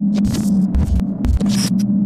you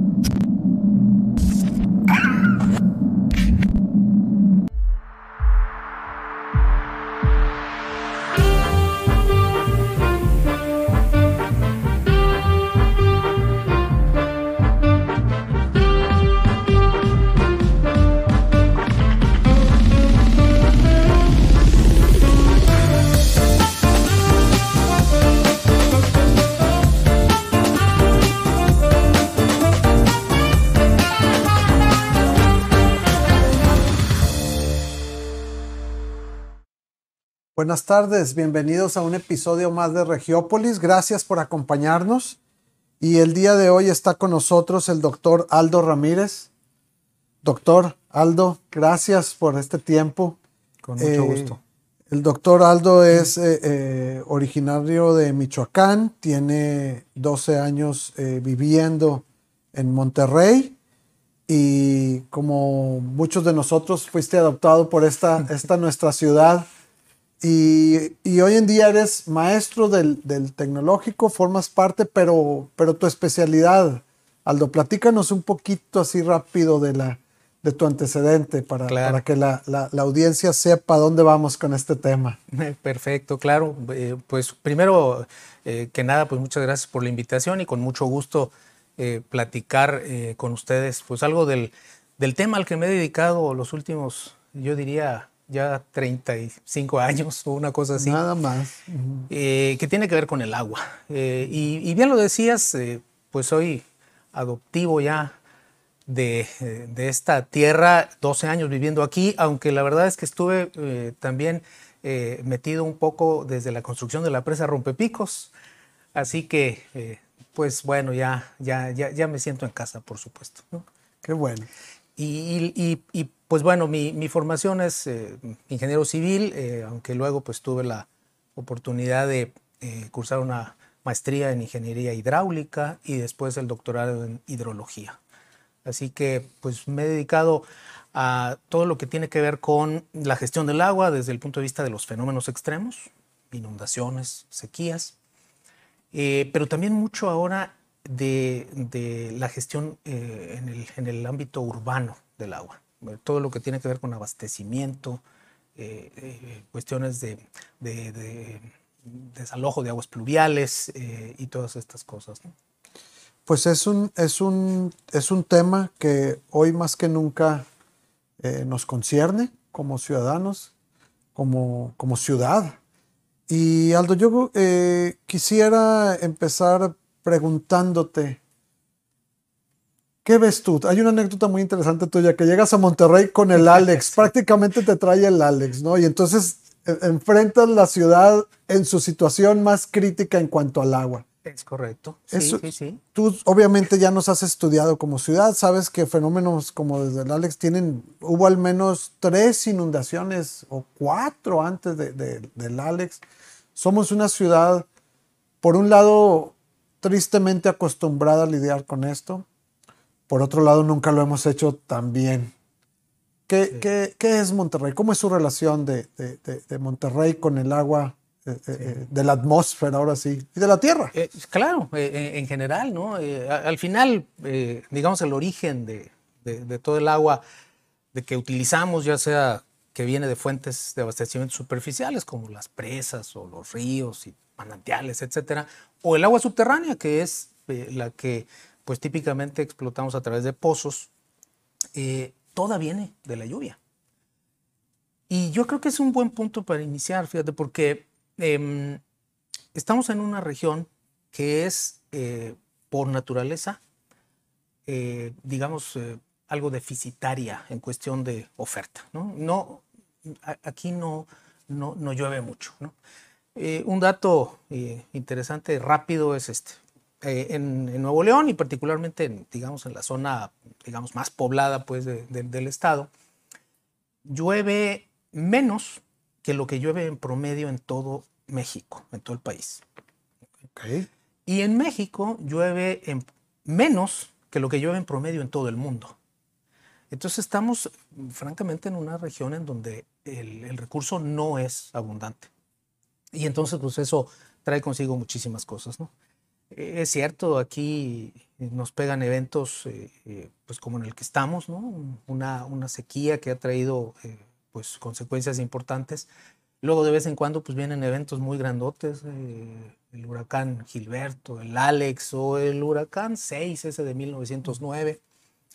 Buenas tardes, bienvenidos a un episodio más de Regiópolis. Gracias por acompañarnos. Y el día de hoy está con nosotros el doctor Aldo Ramírez. Doctor Aldo, gracias por este tiempo. Con mucho eh, gusto. El doctor Aldo es eh, eh, originario de Michoacán, tiene 12 años viviendo en Monterrey y como muchos de nosotros fuiste adoptado por esta, esta nuestra ciudad y, hoy en día eres maestro del, tecnológico, formas parte, pero, pero tu especialidad, Aldo, platícanos un poquito así rápido de, la, de tu antecedente para, para que la, la, audiencia sepa dónde vamos con este tema. Perfecto, claro. Eh, pues primero eh, que nada, pues muchas gracias por la invitación y con mucho gusto eh, platicar con ustedes pues algo del, del tema al que me he dedicado los últimos, yo diría, ya 35 años o una cosa así. Nada más. Eh, que tiene que ver con el agua. Eh, y, bien lo decías, eh, pues soy adoptivo ya de, esta tierra, 12 años viviendo aquí, aunque la verdad es que estuve también metido un poco desde la construcción de la presa Rompepicos. Así que, pues bueno, ya, ya, ya, ya me siento en casa, por supuesto. Qué bueno. y, y pues bueno, mi, formación es eh, ingeniero civil, eh, aunque luego pues tuve la oportunidad de eh, cursar una maestría en ingeniería hidráulica y después el doctorado en hidrología. Así que pues me he dedicado a todo lo que tiene que ver con la gestión del agua desde el punto de vista de los fenómenos extremos, inundaciones, sequías, pero también mucho ahora de, la gestión en el ámbito urbano del agua todo lo que tiene que ver con abastecimiento, eh, eh, cuestiones de, desalojo de aguas pluviales eh, y todas estas cosas. Pues es un, es, un, es un tema que hoy más que nunca nos concierne como ciudadanos, como, como ciudad. Y Aldo, yo quisiera empezar preguntándote, ¿Qué ves tú? Hay una anécdota muy interesante tuya, que llegas a Monterrey con el Alex, prácticamente te trae el Alex, ¿no? Y entonces e, enfrentas la ciudad en su situación más crítica en cuanto al agua. Es correcto. Sí, sí, sí. Tú obviamente ya nos has estudiado como ciudad, sabes que fenómenos como desde el Alex tienen, hubo al menos tres inundaciones o cuatro antes de, del Alex. Somos una ciudad, por un lado, tristemente acostumbrada a lidiar con esto, por otro lado, nunca lo hemos hecho tan bien. ¿Qué, es Monterrey? ¿Cómo es su relación de, Monterrey con el agua, eh, eh, eh, de la atmósfera ahora sí, y de la tierra? claro, en general, ¿no? al final, digamos, el origen de, todo el agua de que utilizamos, ya sea que viene de fuentes de abastecimiento superficiales como las presas o los ríos y manantiales, etcétera, o el agua subterránea, que es la que pues típicamente explotamos a través de pozos, eh, toda viene de la lluvia. Y yo creo que es un buen punto para iniciar, fíjate, porque em, estamos en una región que es eh, por naturaleza, eh, digamos, algo deficitaria en cuestión de oferta. No, aquí no, no, no, llueve mucho. un dato interesante, rápido, es este. Eh, en, Nuevo León y particularmente, en, digamos, en la zona, digamos, más poblada, pues, del estado, llueve menos que lo que llueve en promedio en todo México, en todo el país. Y en México llueve en menos que lo que llueve en promedio en todo el mundo. Entonces estamos, francamente, en una región en donde el, el recurso no es abundante. Y entonces, pues eso trae consigo muchísimas cosas, ¿no? Es cierto, aquí nos pegan eventos pues como en el que estamos, ¿no? Una, una sequía que ha traído pues consecuencias importantes. Luego de vez en cuando pues vienen eventos muy grandotes, el huracán Gilberto, el Alex o el huracán 6, ese de 1909,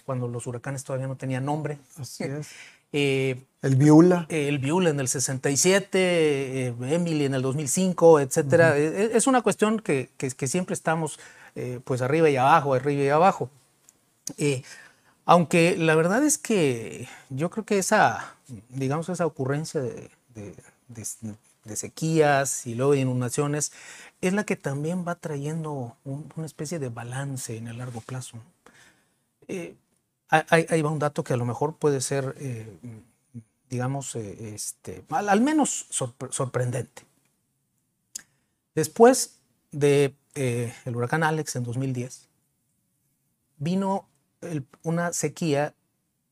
cuando los huracanes todavía no tenían nombre. Así es. Eh, el Viula. el Viula en el 67, eh, Emily en el 2005, etcétera. E, e, es, una cuestión que, que, siempre estamos eh, pues arriba y abajo, arriba y abajo. aunque la verdad es que yo creo que esa, digamos, esa ocurrencia de, de sequías y luego de inundaciones es la que también va trayendo una especie de balance en el largo plazo. Ahí va un dato que a lo mejor puede ser, eh, digamos, eh, este, al, menos sorprendente. Después de, eh, huracán Alex en 2010, vino una sequía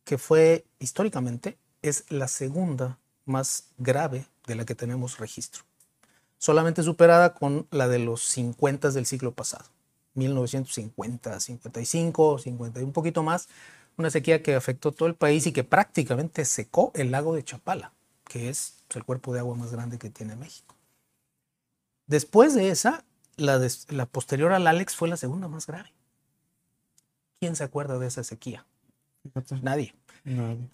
que fue históricamente es la segunda más grave de la que tenemos registro, solamente superada con la de los 50 del siglo pasado, 1950, 55, 50 y un poquito más, una sequía que afectó todo el país y que prácticamente secó el lago de Chapala, que es el cuerpo de agua más grande que tiene México. Después de esa, la, la posterior al Alex fue la segunda más grave. ¿Quién se acuerda de esa sequía? Nadie.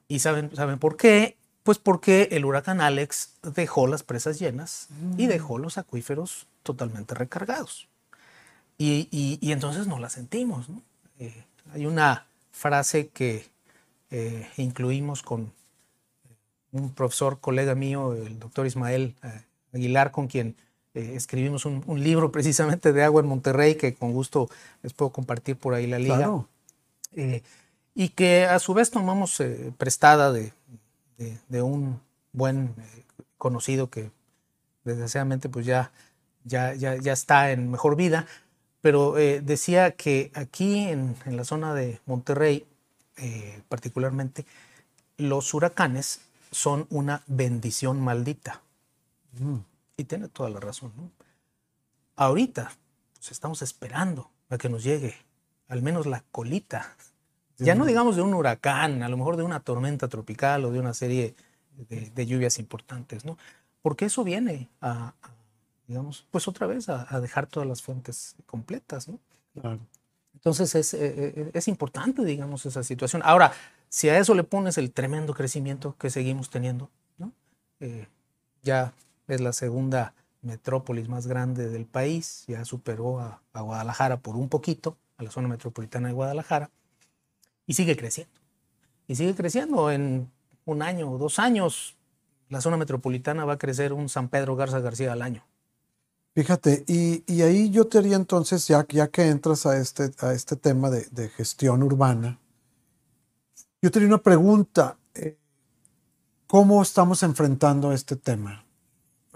¿Y saben, saben por qué? Pues porque el huracán Alex dejó las presas llenas y mm. dejó los acuíferos totalmente recargados. Y, entonces no la sentimos. Eh, hay una frase que eh, incluimos con un profesor, colega mío, el doctor Ismael eh, Aguilar, con quien eh, escribimos un, libro precisamente de agua en Monterrey, que con gusto les puedo compartir por ahí la liga. y que a su vez tomamos prestada de, un buen conocido que desgraciadamente pues ya, ya, ya, ya está en mejor vida, pero eh, decía que aquí en, la zona de Monterrey, eh, particularmente, los huracanes son una bendición maldita. Mm. Y tiene toda la razón. Ahorita pues, estamos esperando a que nos llegue al menos la colita. Ya no digamos de un huracán, a lo mejor de una tormenta tropical o de una serie de, lluvias importantes, ¿no? Porque eso viene a digamos, pues otra vez a, dejar todas las fuentes completas, ¿no? Entonces es, eh, eh, es, importante, digamos, esa situación. Ahora, si a eso le pones el tremendo crecimiento que seguimos teniendo, ¿no? Eh, ya es la segunda metrópolis más grande del país, ya superó a, a, Guadalajara por un poquito, a la zona metropolitana de Guadalajara, y sigue creciendo. Y sigue creciendo en un año o dos años. La zona metropolitana va a crecer un San Pedro Garza García al año. Fíjate, y, ahí yo te haría entonces, ya, ya que entras a este, a este tema de, gestión urbana, yo te haría una pregunta. Eh, ¿Cómo estamos enfrentando este tema?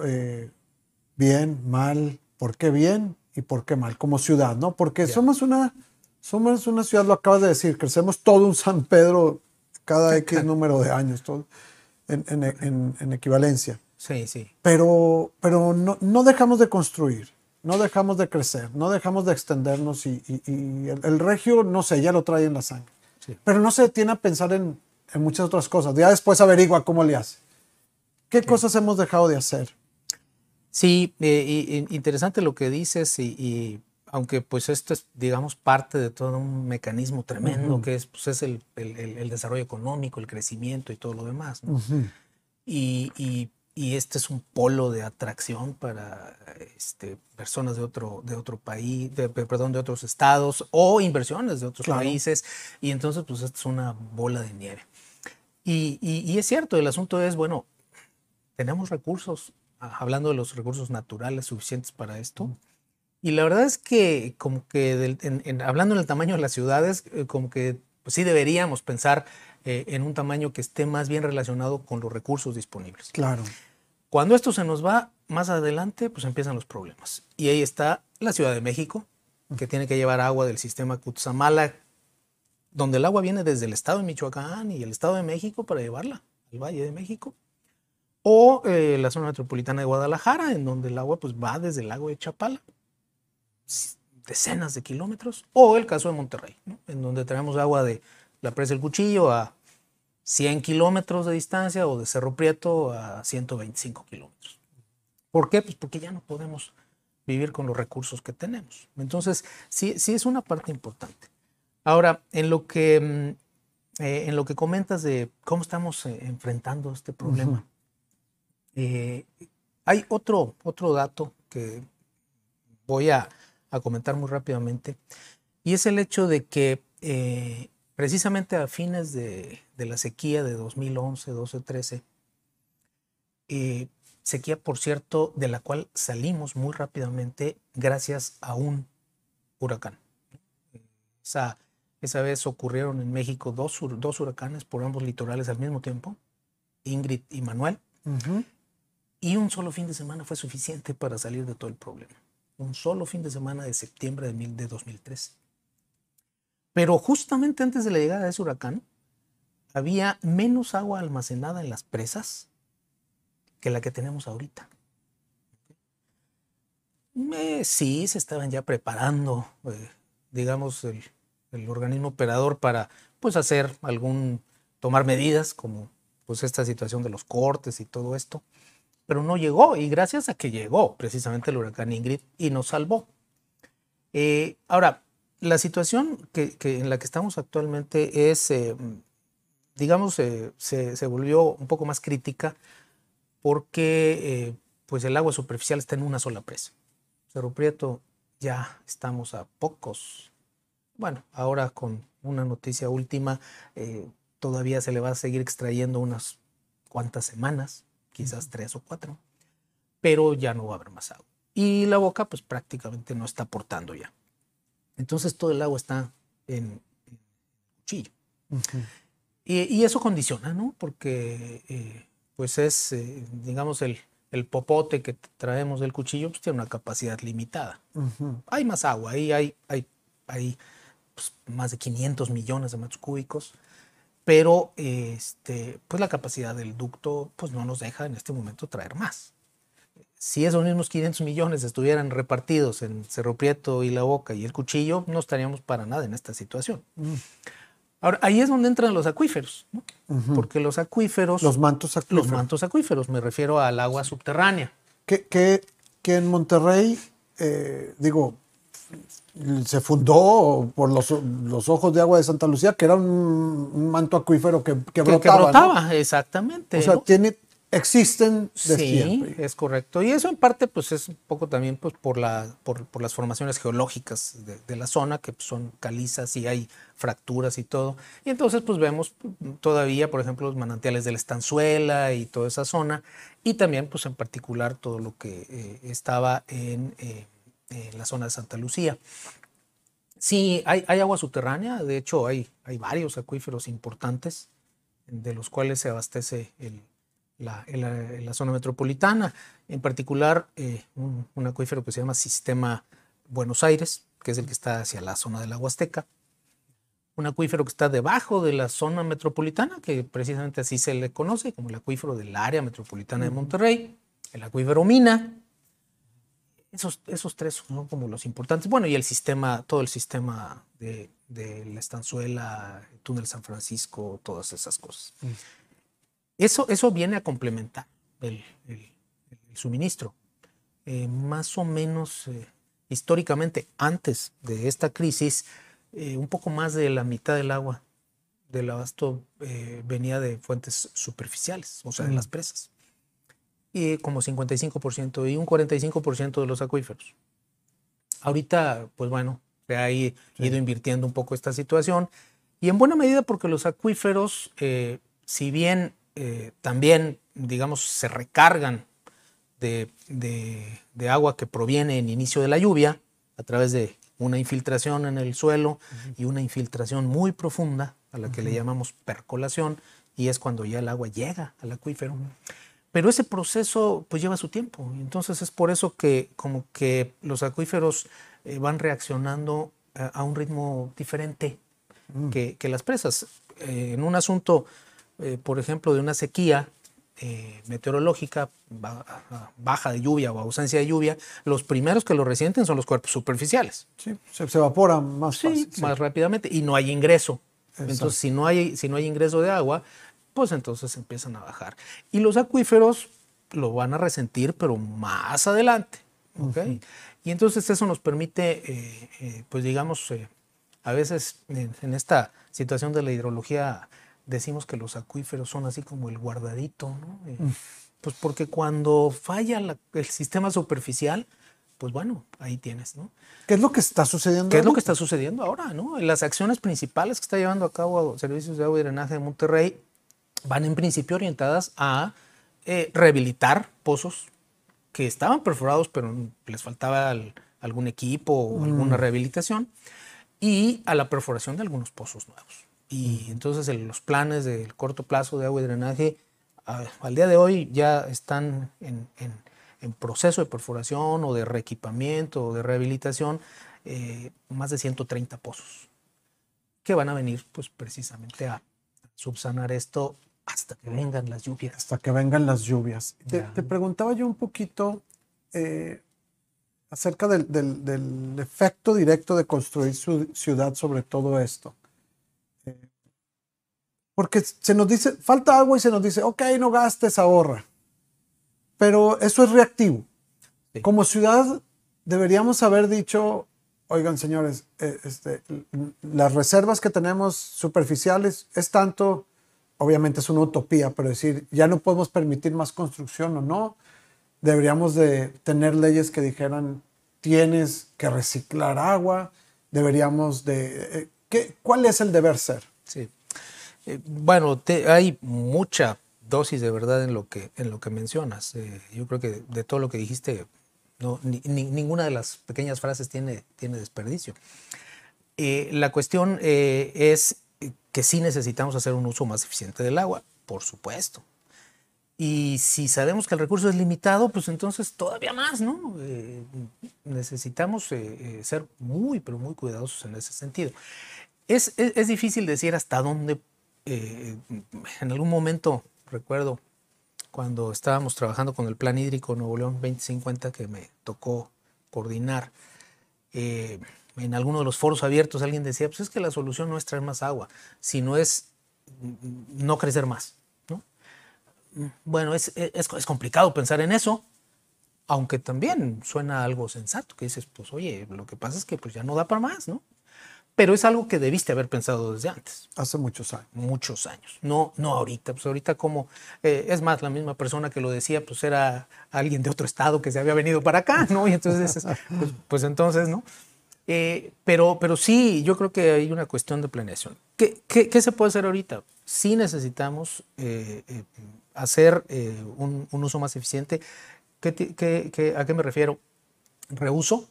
Eh, ¿Bien, mal? ¿Por qué bien y por qué mal? Como ciudad, ¿no? Porque somos, una, somos una ciudad, lo acabas de decir, crecemos todo un San Pedro cada X número de años, todo en, en, en equivalencia. Sí, sí. Pero, pero no, no, dejamos de construir, no dejamos de crecer, no dejamos de extendernos y, el, regio, no sé, ya lo trae en la sangre. Pero no se detiene a pensar en, en, muchas otras cosas. Ya después averigua cómo le hace. ¿Qué cosas hemos dejado de hacer? Sí, eh, interesante lo que dices y, aunque pues esto es, digamos, parte de todo un mecanismo tremendo que es, pues, es el, el, desarrollo económico, el crecimiento y todo lo demás. y, y, y este es un polo de atracción para este, personas de otro, de otro país, de, perdón, de otros estados o inversiones de otros países. Y entonces, pues, esto es una bola de nieve. Y, y, es cierto, el asunto es, bueno, tenemos recursos, ah, hablando de los recursos naturales suficientes para esto. Y la verdad es que, como que, hablando en el tamaño de las ciudades, eh, como que pues sí deberíamos pensar eh, en un tamaño que esté más bien relacionado con los recursos disponibles. Claro. Cuando esto se nos va más adelante, pues empiezan los problemas. Y ahí está la Ciudad de México, que tiene que llevar agua del sistema Cutzamala, donde el agua viene desde el estado de Michoacán y el estado de México para llevarla al Valle de México. O eh, la zona metropolitana de Guadalajara, en donde el agua pues, va desde el lago de Chapala. decenas de kilómetros, o el caso de Monterrey, en donde tenemos agua de la presa del Cuchillo a 100 kilómetros de distancia o de Cerro Prieto a 125 kilómetros. ¿Por qué? Pues porque ya no podemos vivir con los recursos que tenemos. Entonces, sí, sí es una parte importante. Ahora, en lo que, mm, eh, en lo que comentas de cómo estamos eh, enfrentando este problema, eh, hay otro, otro dato que voy a, a, comentar muy rápidamente, y es el hecho de que precisamente a fines de, de, la sequía de 2011, 12, 13, sequía, por cierto, de la cual salimos muy rápidamente gracias a un huracán. Esa, esa vez ocurrieron en México dos, dos, huracanes por ambos litorales al mismo tiempo, Ingrid y Manuel, y un solo fin de semana fue suficiente para salir de todo el problema. Un solo fin de semana de septiembre de, de 2013. Pero justamente antes de la llegada de ese huracán, había menos agua almacenada en las presas que la que tenemos ahorita. sí, se estaban ya preparando, eh, digamos, el, organismo operador para pues hacer algún, tomar medidas como pues esta situación de los cortes y todo esto, pero no llegó y gracias a que llegó precisamente el huracán Ingrid y nos salvó. Eh, ahora, la situación que, en la que estamos actualmente es, eh, digamos, se, se, volvió un poco más crítica porque eh, pues el agua superficial está en una sola presa. Cerro Prieto ya estamos a pocos. Bueno, ahora con una noticia última, eh, todavía se le va a seguir extrayendo unas cuantas semanas, quizás tres o cuatro, pero ya no va a haber más agua. Y la boca pues prácticamente no está aportando ya. Entonces todo el agua está en, cuchillo. Y, eso condiciona, ¿no? Porque eh, pues es, eh, digamos, el, el, popote que traemos del cuchillo, pues tiene una capacidad limitada. Hay más agua, ahí hay, hay, hay pues, más de 500 millones de metros cúbicos, pero este, pues la capacidad del ducto pues no nos deja en este momento traer más. Si esos mismos 500 millones estuvieran repartidos en Cerro Prieto y La Boca y el cuchillo, no estaríamos para nada en esta situación. Ahora, ahí es donde entran los acuíferos, porque los acuíferos... Los mantos acuíferos. Los mantos acuíferos, me refiero al agua subterránea. Que, que, en Monterrey, eh, digo, se fundó por los, los, ojos de agua de Santa Lucía, que era un, manto acuífero que, que brotaba. Que, brotaba, exactamente. O sea, tiene, existen de sí, es correcto. Y eso en parte pues es un poco también pues, por, la, por, por las formaciones geológicas de, la zona, que son calizas y hay fracturas y todo. Y entonces pues vemos todavía, por ejemplo, los manantiales de la estanzuela y toda esa zona. Y también pues en particular todo lo que eh, estaba en, eh, en, la zona de Santa Lucía. Sí, hay, hay agua subterránea, de hecho hay, hay varios acuíferos importantes de los cuales se abastece el, la, en, la, zona metropolitana, en particular eh, un, acuífero que se llama Sistema Buenos Aires, que es el que está hacia la zona de la Huasteca, un acuífero que está debajo de la zona metropolitana, que precisamente así se le conoce como el acuífero del área metropolitana de Monterrey, el acuífero Mina, esos, esos tres son como los importantes. Bueno, y el sistema, todo el sistema de, la estanzuela, el túnel San Francisco, todas esas cosas. Eso, eso viene a complementar el, suministro. Eh, más o menos eh, históricamente, antes de esta crisis, eh, un poco más de la mitad del agua del abasto venía de fuentes superficiales, o sea, de las presas. Y como 55% y un 45% de los acuíferos. Ahorita, pues bueno, se ha ido invirtiendo un poco esta situación y en buena medida porque los acuíferos, si bien eh, también, digamos, se recargan de, agua que proviene en inicio de la lluvia a través de una infiltración en el suelo y una infiltración muy profunda a la que le llamamos percolación y es cuando ya el agua llega al acuífero. Pero ese proceso pues lleva su tiempo. Entonces es por eso que como que los acuíferos eh, van reaccionando a, un ritmo diferente mm. que, las presas. Eh, en un asunto eh, por ejemplo, de una sequía, eh, meteorológica, baja de lluvia o ausencia de lluvia, los primeros que lo resienten son los cuerpos superficiales. Sí, se, evaporan más fácil. Más rápidamente y no hay ingreso. Entonces, si no, hay, si no hay ingreso de agua, pues entonces empiezan a bajar. Y los acuíferos lo van a resentir, pero más adelante. ¿okay? Y entonces eso nos permite, eh, eh, pues digamos, eh, a veces en, esta situación de la hidrología decimos que los acuíferos son así como el guardadito, ¿no? Mm. Pues porque cuando falla el sistema superficial, pues bueno, ahí tienes, ¿no? ¿Qué es lo que está sucediendo? ¿Qué es lo que está sucediendo ahora, no? Las acciones principales que está llevando a cabo Servicios de Agua y Drenaje de Monterrey van en principio orientadas a rehabilitar pozos que estaban perforados, pero les faltaba algún equipo o alguna mm. rehabilitación, y a la perforación de algunos pozos nuevos. Y entonces los planes del corto plazo de agua y drenaje al día de hoy ya están en, proceso de perforación o de reequipamiento o de rehabilitación eh, más de 130 pozos que van a venir pues precisamente a subsanar esto hasta que vengan las lluvias. Hasta que vengan las lluvias. Te, preguntaba yo un poquito eh, acerca del, efecto directo de construir su ciudad sobre todo esto. Porque se nos dice, falta agua y se nos dice, ok, no gastes, ahorra. Pero eso es reactivo. Como ciudad deberíamos haber dicho, oigan señores, eh, este, las reservas que tenemos superficiales es tanto obviamente es una utopía, pero decir, ya no podemos permitir más construcción o no, deberíamos de tener leyes que dijeran, tienes que reciclar agua, deberíamos de... Eh, ¿qué, ¿Cuál es el deber ser? Sí. Eh, bueno, hay mucha dosis de verdad en lo que, en lo que mencionas. Eh, yo creo que de todo lo que dijiste, no, ninguna de las pequeñas frases tiene, tiene desperdicio. la cuestión es que sí necesitamos hacer un uso más eficiente del agua, por supuesto. Y si sabemos que el recurso es limitado, pues entonces todavía más, ¿no? Eh, necesitamos eh, eh, ser muy, pero muy cuidadosos en ese sentido. Es, es, difícil decir hasta dónde, en algún momento, recuerdo, cuando estábamos trabajando con el Plan Hídrico Nuevo León 2050 que me tocó coordinar, en alguno de los foros abiertos alguien decía, pues es que la solución no es traer más agua, sino es no crecer más. ¿no? Bueno, es, es, complicado pensar en eso, aunque también suena algo sensato, que dices, pues oye, lo que pasa es que pues ya no da para más, ¿no? Pero es algo que debiste haber pensado desde antes. Hace muchos años. Muchos años. No, no ahorita. Pues ahorita como, eh, es más, la misma persona que lo decía, pues era alguien de otro estado que se había venido para acá, ¿no? Y entonces, pues, pues entonces, ¿no? Eh, pero, pero sí, yo creo que hay una cuestión de planeación. ¿Qué, qué, se puede hacer ahorita? Sí necesitamos eh, hacer un, un, uso más eficiente. ¿Qué, a qué me refiero? Reuso,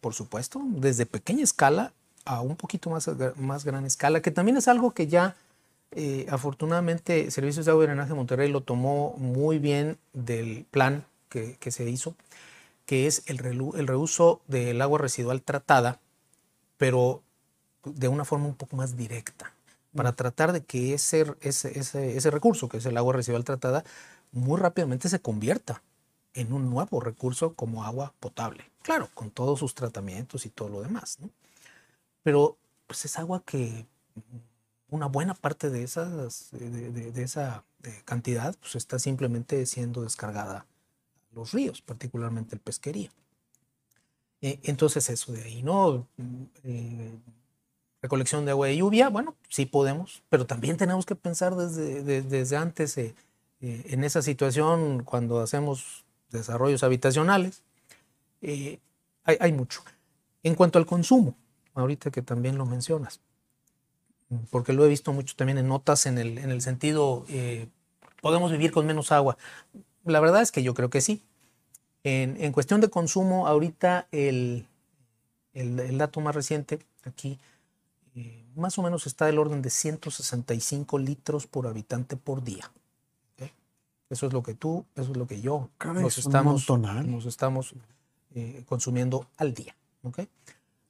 por supuesto, desde pequeña escala a un poquito más, más gran escala, que también es algo que ya afortunadamente Servicios de Agua y Drenaje de Monterrey lo tomó muy bien del plan que, que se hizo que es el, el reuso del agua residual tratada, pero de una forma un poco más directa, para mm. tratar de que ese, ese, ese, recurso, que es el agua residual tratada, muy rápidamente se convierta en un nuevo recurso como agua potable. Claro, con todos sus tratamientos y todo lo demás. Pero pues es agua que una buena parte de, esas, de, esa cantidad pues, está simplemente siendo descargada los ríos, particularmente el pesquería. Eh, entonces eso de ahí, ¿no? Eh, recolección de agua de lluvia, bueno, sí podemos, pero también tenemos que pensar desde, desde antes eh, en esa situación cuando hacemos desarrollos habitacionales. Hay, mucho. En cuanto al consumo, ahorita que también lo mencionas, porque lo he visto mucho también en notas en el, en el sentido, podemos vivir con menos agua. La verdad es que yo creo que sí. En, cuestión de consumo, ahorita el, el, dato más reciente aquí, eh, más o menos está del orden de 165 litros por habitante por día. Eso es lo que tú, eso es lo que yo nos estamos, nos estamos eh, consumiendo al día.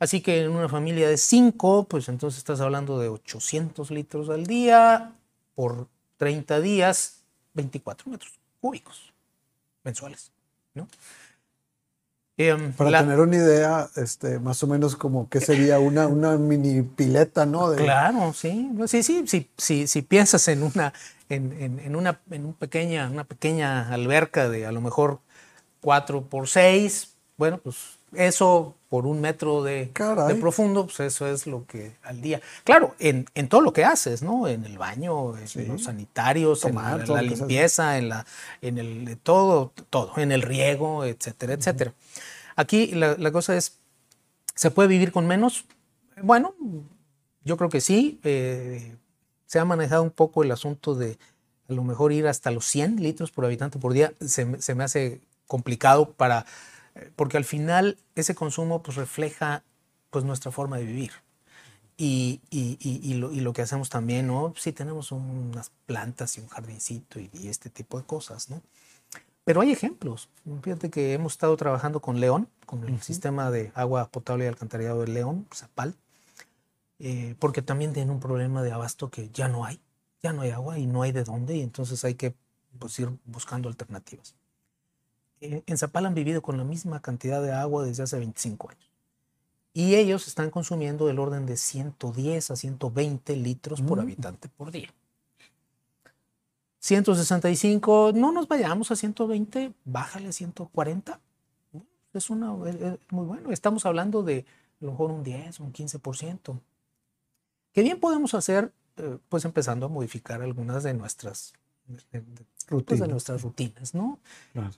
Así que en una familia de 5, pues entonces estás hablando de 800 litros al día por 30 días 24 metros cúbicos mensuales. ¿no? Em, Para tener una idea, este, más o menos como que sería una, una mini pileta, ¿no? Claro, sí, sí, sí, sí, piensas en una, en, en, una, en un pequeña, una pequeña alberca de a lo mejor 4 por 6, bueno, pues eso por un metro de, de, profundo, pues eso es lo que al día. Claro, en, en todo lo que haces, ¿no? En el baño, en los sanitarios, en la, limpieza, en la, en el todo, todo, en el riego, etcétera, etcétera. Aquí la, la, cosa es, ¿se puede vivir con menos? Bueno, yo creo que sí. Eh, se ha manejado un poco el asunto de a lo mejor ir hasta los 100 litros por habitante por día. Se, se me hace complicado para porque al final ese consumo pues refleja pues nuestra forma de vivir. Y, y, y, lo, y, lo, que hacemos también, ¿no? Sí tenemos unas plantas y un jardincito y, este tipo de cosas, ¿no? Pero hay ejemplos. Fíjate que hemos estado trabajando con León, con el sistema de agua potable y alcantarillado de León, Zapal, eh, porque también tienen un problema de abasto que ya no hay, ya no hay agua y no hay de dónde, y entonces hay que pues, ir buscando alternativas. Eh, en Zapal han vivido con la misma cantidad de agua desde hace 25 años. Y ellos están consumiendo del orden de 110 a 120 litros por mm. habitante por día. 165, no nos vayamos a 120, bájale a 140. Es, una, muy bueno. Estamos hablando de a lo mejor un 10, un 15%. ¿Qué bien podemos hacer? Eh, pues empezando a modificar algunas de nuestras pues, de nuestras rutinas, ¿no?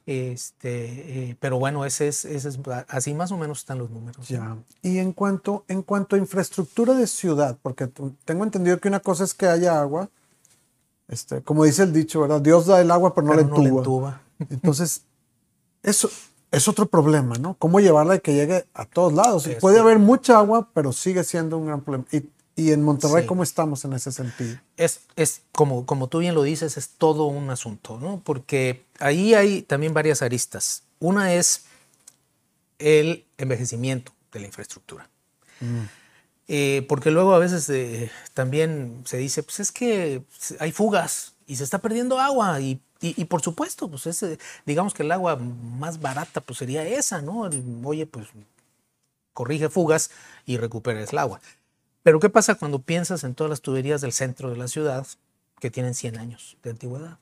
Este, eh, pero bueno, ese es, ese es, así más o menos están los números. Ya. Y en cuanto, en cuanto a infraestructura de ciudad, porque tengo entendido que una cosa es que haya agua, este, como dice el dicho, ¿verdad? Dios da el agua, pero no, le, entuba. Entonces, eso es otro problema, ¿no? ¿Cómo llevarla y que llegue a todos lados? Puede haber mucha agua, pero sigue siendo un gran problema. Y ¿Y en Monterrey cómo estamos en ese sentido? Es, es como, como tú bien lo dices, es todo un asunto, ¿no? Porque ahí hay también varias aristas. Una es el envejecimiento de la infraestructura. Mm. Eh, porque luego a veces eh, también se dice, pues es que hay fugas y se está perdiendo agua y, y, por supuesto, pues es, digamos que el agua más barata pues sería esa, ¿no? oye, pues corrige fugas y recuperes el agua. Pero ¿qué pasa cuando piensas en todas las tuberías del centro de la ciudad que tienen 100 años de antigüedad?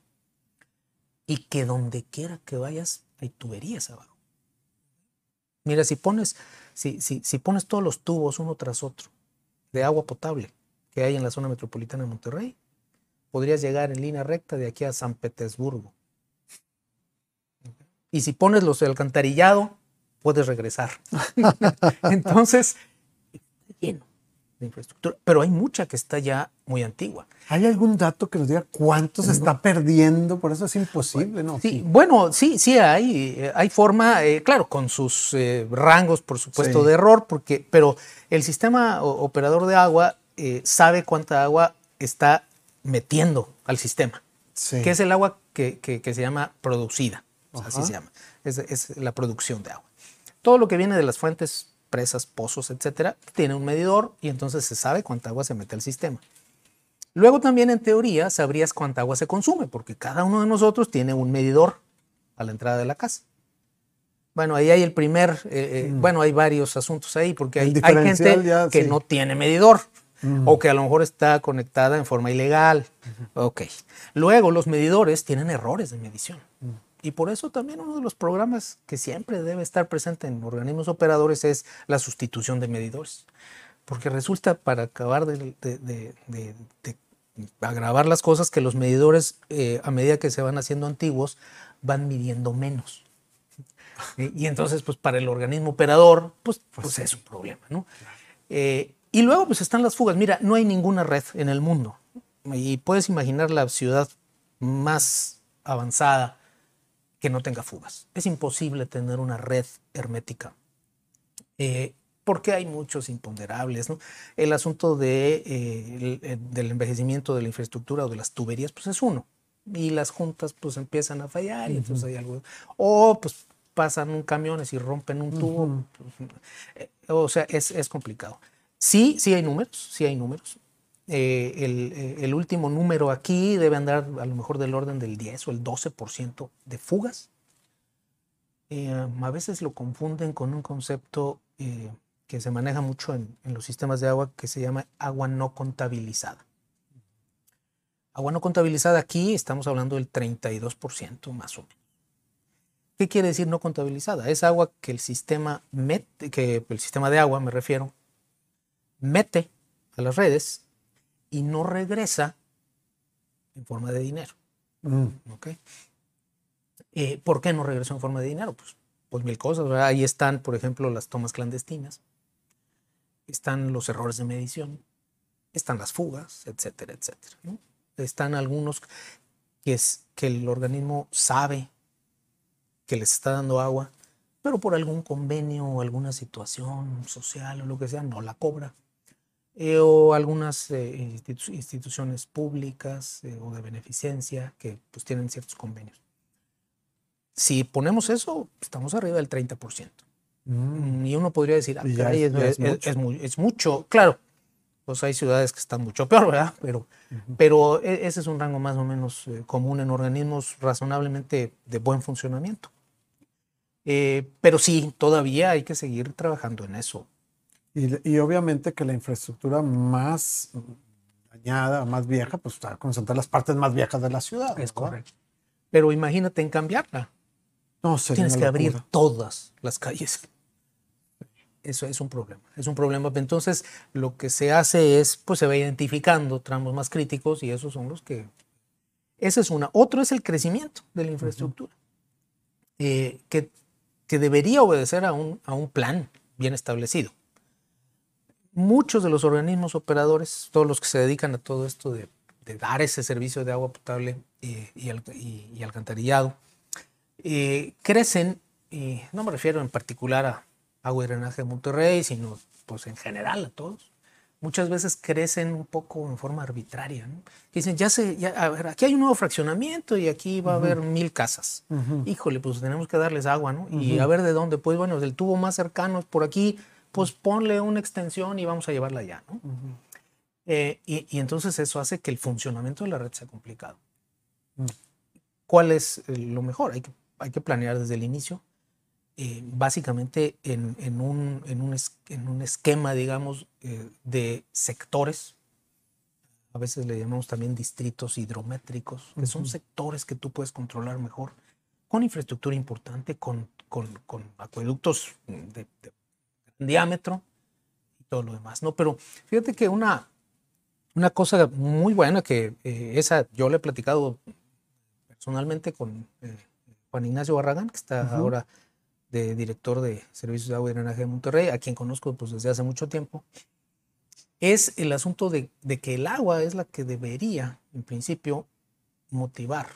Y que donde quiera que vayas hay tuberías abajo. Mira, si pones, si, si, si pones todos los tubos uno tras otro de agua potable que hay en la zona metropolitana de Monterrey, podrías llegar en línea recta de aquí a San Petersburgo. Y si pones los de alcantarillado, puedes regresar. Entonces, lleno infraestructura, pero hay mucha que está ya muy antigua. ¿Hay algún dato que nos diga cuánto se está perdiendo? Por eso es imposible, ¿no? Sí, bueno, sí, sí hay, eh, hay forma, eh, claro, con sus eh, rangos, por supuesto, de error, porque, pero el sistema operador de agua sabe cuánta agua está metiendo al sistema, que es el agua que, se llama producida, así se llama, es, es la producción de agua. Todo lo que viene de las fuentes presas, pozos, etcétera, tiene un medidor y entonces se sabe cuánta agua se mete al sistema. Luego también en teoría sabrías cuánta agua se consume, porque cada uno de nosotros tiene un medidor a la entrada de la casa. Bueno, ahí hay el primer, eh, eh, mm. bueno, hay varios asuntos ahí, porque hay, gente que no tiene medidor mm. o que a lo mejor está conectada en forma ilegal. Ok. Luego los medidores tienen errores de medición. Mm. Y por eso también uno de los programas que siempre debe estar presente en organismos operadores es la sustitución de medidores. Porque resulta, para acabar de, agravar las cosas, que los medidores, eh, a medida que se van haciendo antiguos, van midiendo menos. Y, entonces, pues para el organismo operador, pues, pues, pues es un problema, ¿no? Eh, y luego, pues están las fugas. Mira, no hay ninguna red en el mundo. Y puedes imaginar la ciudad más avanzada que no tenga fugas. Es imposible tener una red hermética. Eh, porque hay muchos imponderables. ¿no? El asunto de, eh, del envejecimiento de la infraestructura o de las tuberías, pues es uno. Y las juntas pues empiezan a fallar y entonces hay algo. O pues pasan un camiones y rompen un tubo. Pues, eh, o sea, es, es, complicado. Sí, sí hay números, sí hay números. Eh, el, eh, el, último número aquí debe andar a lo mejor del orden del 10 o el 12% de fugas. a veces lo confunden con un concepto que se maneja mucho en, en, los sistemas de agua que se llama agua no contabilizada. Agua no contabilizada aquí estamos hablando del 32% más o menos. ¿Qué quiere decir no contabilizada? Es agua que el sistema mete, que el sistema de agua me refiero, mete a las redes y no regresa en forma de dinero. Mm. Eh, ¿Por qué no regresó en forma de dinero? Pues, pues mil cosas. Ahí están, por ejemplo, las tomas clandestinas, están los errores de medición, están las fugas, etcétera, etcétera. Están algunos que, es, que el organismo sabe que les está dando agua, pero por algún convenio o alguna situación social o lo que sea, no la cobra. Eh, o algunas eh, instituciones públicas eh, o de beneficencia que pues tienen ciertos convenios. Si ponemos eso, estamos arriba del 30%. Mm. Y uno podría decir, ah, es, mucho. Claro, pues hay ciudades que están mucho peor, ¿verdad? Pero, pero e, ese es un rango más o menos común en organismos razonablemente de buen funcionamiento. pero sí, todavía hay que seguir trabajando en eso. Y, obviamente que la infraestructura más dañada, más vieja, pues está concentrada en las partes más viejas de la ciudad. Es correcto. Pero imagínate en cambiarla. No, Tienes que abrir todas las calles. Eso es un problema. Es un problema. Entonces, lo que se hace es, pues se va identificando tramos más críticos y esos son los que... Esa es una. Otro es el crecimiento de la infraestructura, eh, que, que, debería obedecer a un, a un plan bien establecido muchos de los organismos operadores, todos los que se dedican a todo esto de, dar ese servicio de agua potable y, alcantarillado, eh, crecen, y no me refiero en particular a agua y drenaje de Monterrey, sino pues en general a todos, muchas veces crecen un poco en forma arbitraria. Dicen, ya sé, ya, a ver, aquí hay un nuevo fraccionamiento y aquí va a haber mil casas. Híjole, pues tenemos que darles agua, ¿no? Y a ver de dónde, pues bueno, el tubo más cercano es por aquí, pues ponle una extensión y vamos a llevarla allá, ¿no? Eh, y, entonces eso hace que el funcionamiento de la red sea complicado. Mm. ¿Cuál es eh, lo mejor? Hay que, hay que planear desde el inicio, eh, básicamente en, en, un, en, un en, un, esquema, digamos, de sectores. A veces le llamamos también distritos hidrométricos, que son sectores que tú puedes controlar mejor, con infraestructura importante, con, con, con acueductos de, de diámetro y todo lo demás, ¿no? Pero fíjate que una, una cosa muy buena que eh, esa yo le he platicado personalmente con eh, Juan Ignacio Barragán, que está ahora de director de Servicios de Agua y Drenaje de Monterrey, a quien conozco pues, desde hace mucho tiempo, es el asunto de, que el agua es la que debería, en principio, motivar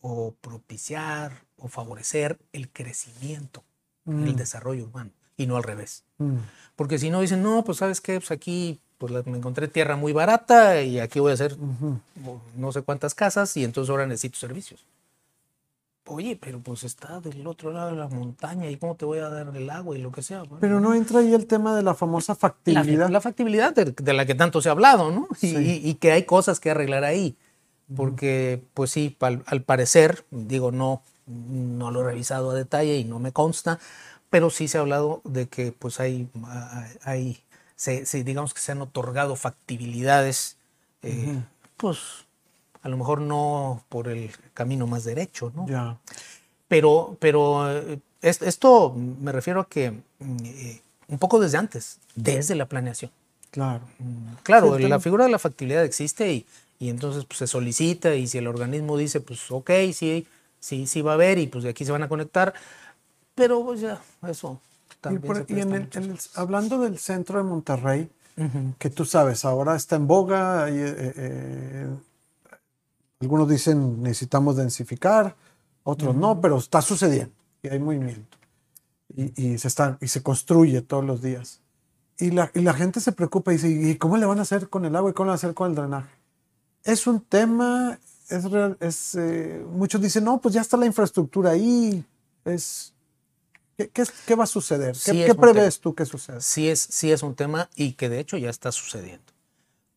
o propiciar o favorecer el crecimiento, el mm. desarrollo urbano y no al revés. Mm. Porque si no dicen, no, pues sabes qué, pues aquí pues me encontré tierra muy barata y aquí voy a hacer no sé cuántas casas y entonces ahora necesito servicios. Oye, pero pues está del otro lado de la montaña y cómo te voy a dar el agua y lo que sea. Pero no entra ahí el tema de la famosa factibilidad. La, factibilidad de, la que tanto se ha hablado, ¿no? Y, que hay cosas que arreglar ahí. Porque, pues sí, al, al, parecer, digo, no, no lo he revisado a detalle y no me consta, pero sí se ha hablado de que pues hay, hay se, digamos que se han otorgado factibilidades, eh, pues a lo mejor no por el camino más derecho, ¿no? Ya. Pero, pero eh, esto me refiero a que eh, un poco desde antes, desde la planeación. Claro. Mm, claro, la figura de la factibilidad existe y, y entonces pues, se solicita y si el organismo dice, pues ok, sí, sí, sí va a haber y pues de aquí se van a conectar, pero pues ya, eso también. Y, hablando del centro de Monterrey, que tú sabes, ahora está en boga, y, eh, eh, algunos dicen necesitamos densificar, otros no, pero está sucediendo y hay movimiento. Y, se, está, y se construye todos los días. Y la, y la gente se preocupa y dice, ¿y cómo le van a hacer con el agua y cómo le van a hacer con el drenaje? Es un tema, es real, es, eh, muchos dicen, no, pues ya está la infraestructura ahí, es, ¿Qué, va a suceder? ¿Qué, prevés tú que suceda? Sí es, sí es un tema y que de hecho ya está sucediendo.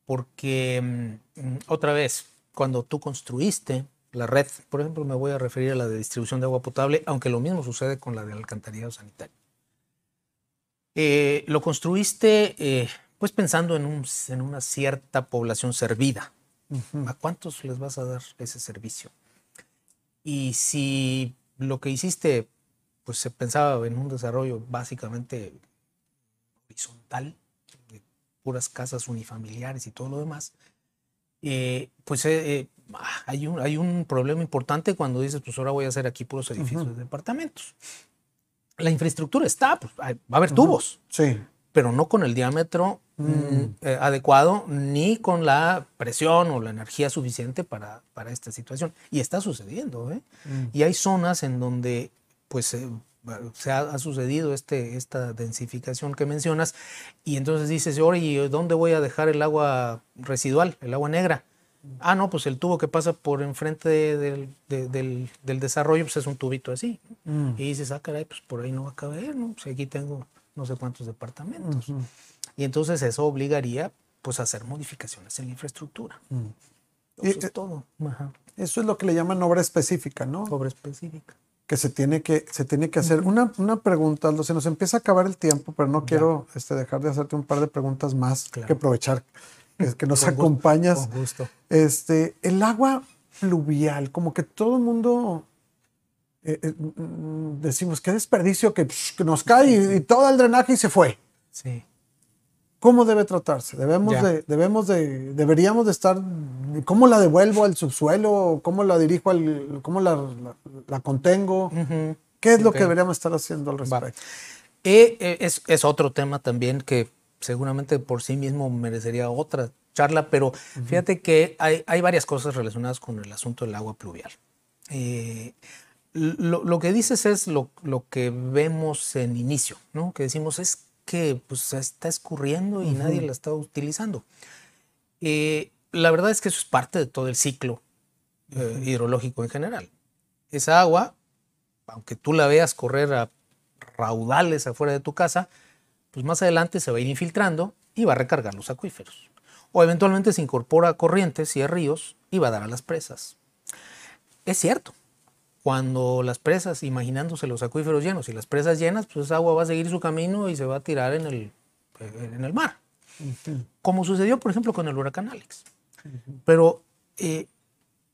porque mm, otra vez, cuando tú construiste la red, por ejemplo, me voy a referir a la de distribución de agua potable, aunque lo mismo sucede con la del alcantarillado sanitario. Eh, lo construiste eh, pues pensando en, un, en, una cierta población servida. ¿A cuántos les vas a dar ese servicio? Y si lo que hiciste, pues se pensaba en un desarrollo básicamente horizontal, de puras casas unifamiliares y todo lo demás, eh, pues eh, ah, hay, un, hay un problema importante cuando dices, pues ahora voy a hacer aquí puros edificios de departamentos. La infraestructura está, pues va a haber tubos. Sí. Pero no con el diámetro mm. Mm, eh, adecuado ni con la presión o la energía suficiente para, para esta situación. Y está sucediendo. ¿eh? Mm. Y hay zonas en donde pues se ha, sucedido este, esta densificación que mencionas, y entonces dices, oye, ¿dónde voy a dejar el agua residual, el agua negra? Ah, no, pues el tubo que pasa por enfrente del, del, desarrollo, pues es un tubito así. Mm. Y dices, ah, caray, pues por ahí no va a caber, ¿no? Pues aquí tengo no sé cuántos departamentos. Y entonces eso obligaría, pues, a hacer modificaciones en la infraestructura. Mm. Eso es todo. Eso es lo que le llaman obra específica, ¿no? Obra específica que se tiene que, se tiene que hacer. Una, una pregunta, Aldo, se nos empieza a acabar el tiempo, pero no quiero este, dejar de hacerte un par de preguntas más que aprovechar que, nos acompañas. Este, el agua fluvial, como que todo el mundo eh, eh, mm, decimos, qué desperdicio que, nos cae y, todo el drenaje y se fue. Sí. ¿Cómo debe tratarse? Debemos de, debemos de, deberíamos de estar, ¿cómo la devuelvo al subsuelo? ¿Cómo la dirijo al, cómo la, la, contengo? ¿Qué es lo que deberíamos estar haciendo al respecto? Eh, es, es, otro tema también que seguramente por sí mismo merecería otra charla, pero fíjate que hay, hay, varias cosas relacionadas con el asunto del agua pluvial. Eh, lo, lo, que dices es lo, lo, que vemos en inicio, ¿no? Que decimos es que pues, está escurriendo y nadie la está utilizando. Eh, la verdad es que eso es parte de todo el ciclo eh, hidrológico en general. Esa agua, aunque tú la veas correr a raudales afuera de tu casa, pues más adelante se va a ir infiltrando y va a recargar los acuíferos. O eventualmente se incorpora a corrientes y a ríos y va a dar a las presas. Es cierto, cuando las presas, imaginándose los acuíferos llenos y las presas llenas, pues esa agua va a seguir su camino y se va a tirar en el, en el mar. Como sucedió, por ejemplo, con el huracán Alex. Pero eh,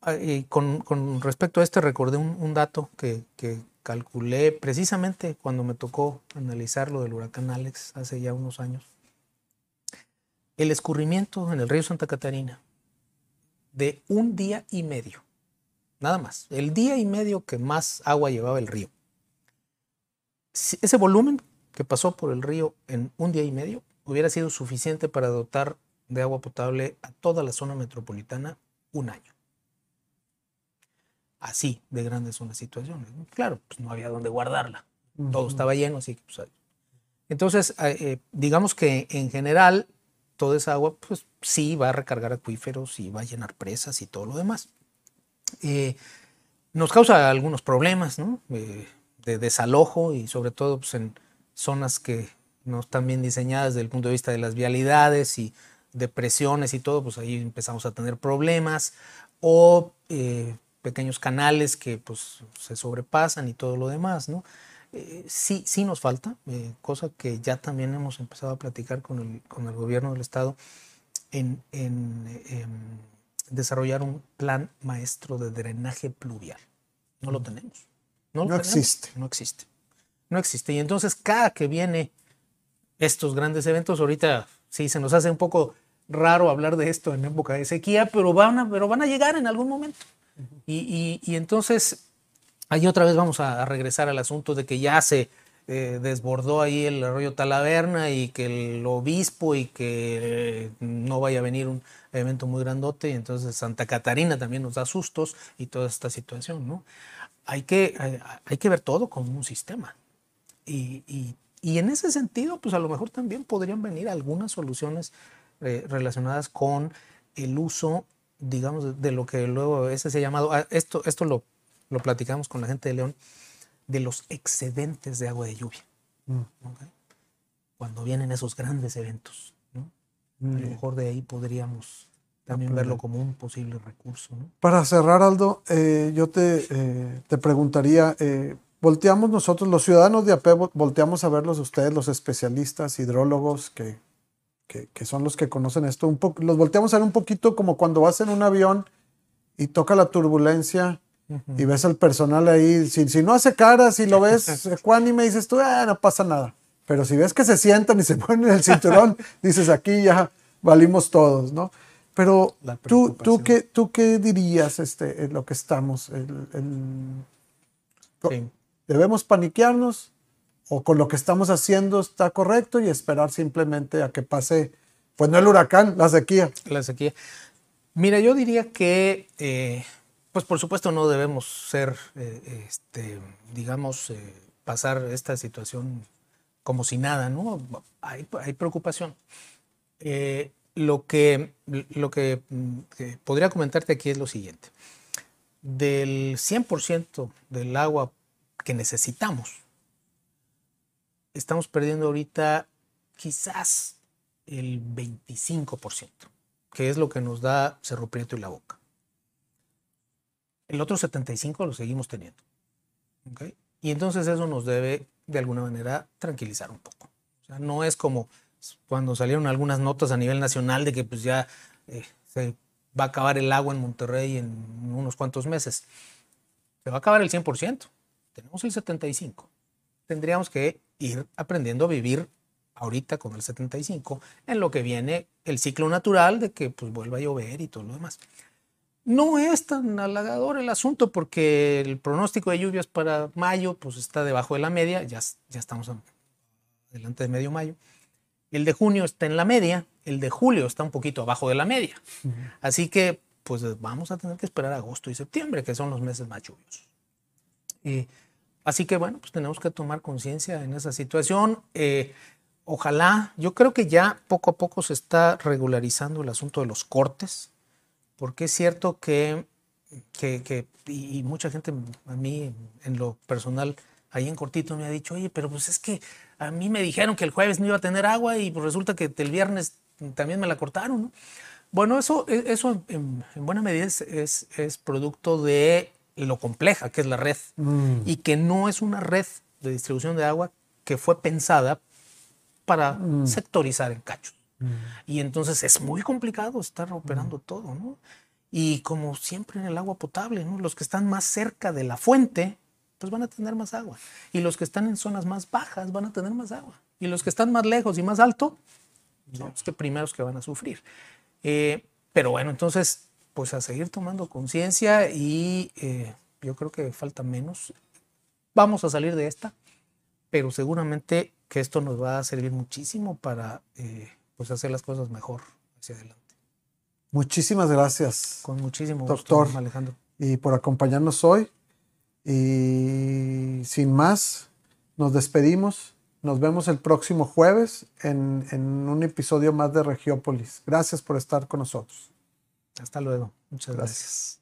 eh, con, con, respecto a este, recordé un, dato que, que, calculé precisamente cuando me tocó analizar lo del huracán Alex hace ya unos años. El escurrimiento en el río Santa Catarina de un día y medio nada más. El día y medio que más agua llevaba el río. ese volumen que pasó por el río en un día y medio hubiera sido suficiente para dotar de agua potable a toda la zona metropolitana un año. Así de grandes son las situaciones. Claro, pues no había dónde guardarla. Todo estaba lleno, así que pues, Entonces, eh, eh, digamos que en general, toda esa agua, pues sí va a recargar acuíferos y va a llenar presas y todo lo demás. Eh, nos causa algunos problemas eh, de desalojo y sobre todo pues, en zonas que no están bien diseñadas desde el punto de vista de las vialidades y depresiones y todo, pues ahí empezamos a tener problemas o eh, pequeños canales que pues se sobrepasan y todo lo demás, ¿no? sí, sí nos falta, cosa que ya también hemos empezado a platicar con el, con el gobierno del estado en, en em, desarrollar un plan maestro de drenaje pluvial. No lo tenemos. No, existe. No existe. No existe. Y entonces cada que viene estos grandes eventos, ahorita sí se nos hace un poco raro hablar de esto en época de sequía, pero van a, pero van a llegar en algún momento. y, y, entonces ahí otra vez vamos a, regresar al asunto de que ya se eh, desbordó ahí el arroyo Talaverna y que el obispo y que eh, no vaya a venir un evento muy grandote y entonces Santa Catarina también nos da sustos y toda esta situación, ¿no? Hay que, hay, que ver todo como un sistema. Y, y, en ese sentido, pues a lo mejor también podrían venir algunas soluciones eh, relacionadas con el uso, digamos, de lo que luego ese se ha llamado, ah, esto, esto lo, lo platicamos con la gente de León, de los excedentes de agua de lluvia. Mm. Cuando vienen esos grandes eventos. A lo mejor de ahí podríamos también verlo como un posible recurso. ¿no? Para cerrar, Aldo, eh, yo te, eh, te preguntaría, eh, volteamos nosotros, los ciudadanos de AP, volteamos a verlos ustedes, los especialistas, hidrólogos, que, que, que son los que conocen esto, un poco, los volteamos a ver un poquito como cuando vas en un avión y toca la turbulencia y ves al personal ahí, si, si no hace cara, si lo ves ecuánime, dices tú, ah, no pasa nada. Pero si ves que se sientan y se ponen el cinturón, dices, aquí ya valimos todos, ¿no? Pero tú, tú, qué, tú qué dirías este, en lo que estamos? El, ¿Debemos paniquearnos o con lo que estamos haciendo está correcto y esperar simplemente a que pase, pues no el huracán, la sequía? La sequía. Mira, yo diría que, eh, pues por supuesto no debemos ser, eh, este, digamos, eh, pasar esta situación como si nada, ¿no? Hay, preocupación lo que, lo mm, que, podría comentarte aquí es lo siguiente. Del 100% del agua que necesitamos, estamos perdiendo ahorita quizás el 25%, que es lo que nos da Cerro Prieto y la Boca. El otro 75% lo seguimos teniendo. Y entonces eso nos debe, de alguna manera, tranquilizar un poco. No es como cuando salieron algunas notas a nivel nacional de que pues ya eh, se va a acabar el agua en Monterrey en unos cuantos meses. Se va a acabar el 100%. Tenemos el 75%. Tendríamos que ir aprendiendo a vivir ahorita con el 75 en lo que viene el ciclo natural de que pues vuelva a llover y todo lo demás. No es tan halagador el asunto porque el pronóstico de lluvias para mayo pues está debajo de la media, ya, ya estamos delante de medio mayo. El de junio está en la media, el de julio está un poquito abajo de la media. Así que, pues vamos a tener que esperar agosto y septiembre, que son los meses más lluviosos. así que, bueno, pues tenemos que tomar conciencia en esa situación. Eh, ojalá, yo creo que ya poco a poco se está regularizando el asunto de los cortes, porque es cierto que, que, y mucha gente a mí en lo personal, ahí en cortito me ha dicho, oye, pero pues es que a mí me dijeron que el jueves no iba a tener agua y pues resulta que el viernes también me la cortaron. Bueno, eso, e, eso en, buena medida es, es, producto de lo compleja que es la red mm. y que no es una red de distribución de agua que fue pensada para mm. sectorizar en cachos. Mm. Y entonces es muy complicado estar operando todo, ¿no? Y como siempre en el agua potable, ¿no? Los que están más cerca de la fuente, pues van a tener más agua. Y los que están en zonas más bajas van a tener más agua. Y los que están más lejos y más alto, son los que primeros que van a sufrir. Eh, pero bueno, entonces, pues a seguir tomando conciencia y eh, yo creo que falta menos. Vamos a salir de esta, pero seguramente que esto nos va a servir muchísimo para eh, pues hacer las cosas mejor hacia adelante. Muchísimas gracias. Con muchísimo gusto, doctor Alejandro. Y por acompañarnos hoy. Y sin más, nos despedimos. Nos vemos el próximo jueves en, un episodio más de Regiópolis. Gracias por estar con nosotros. Hasta luego. Muchas gracias.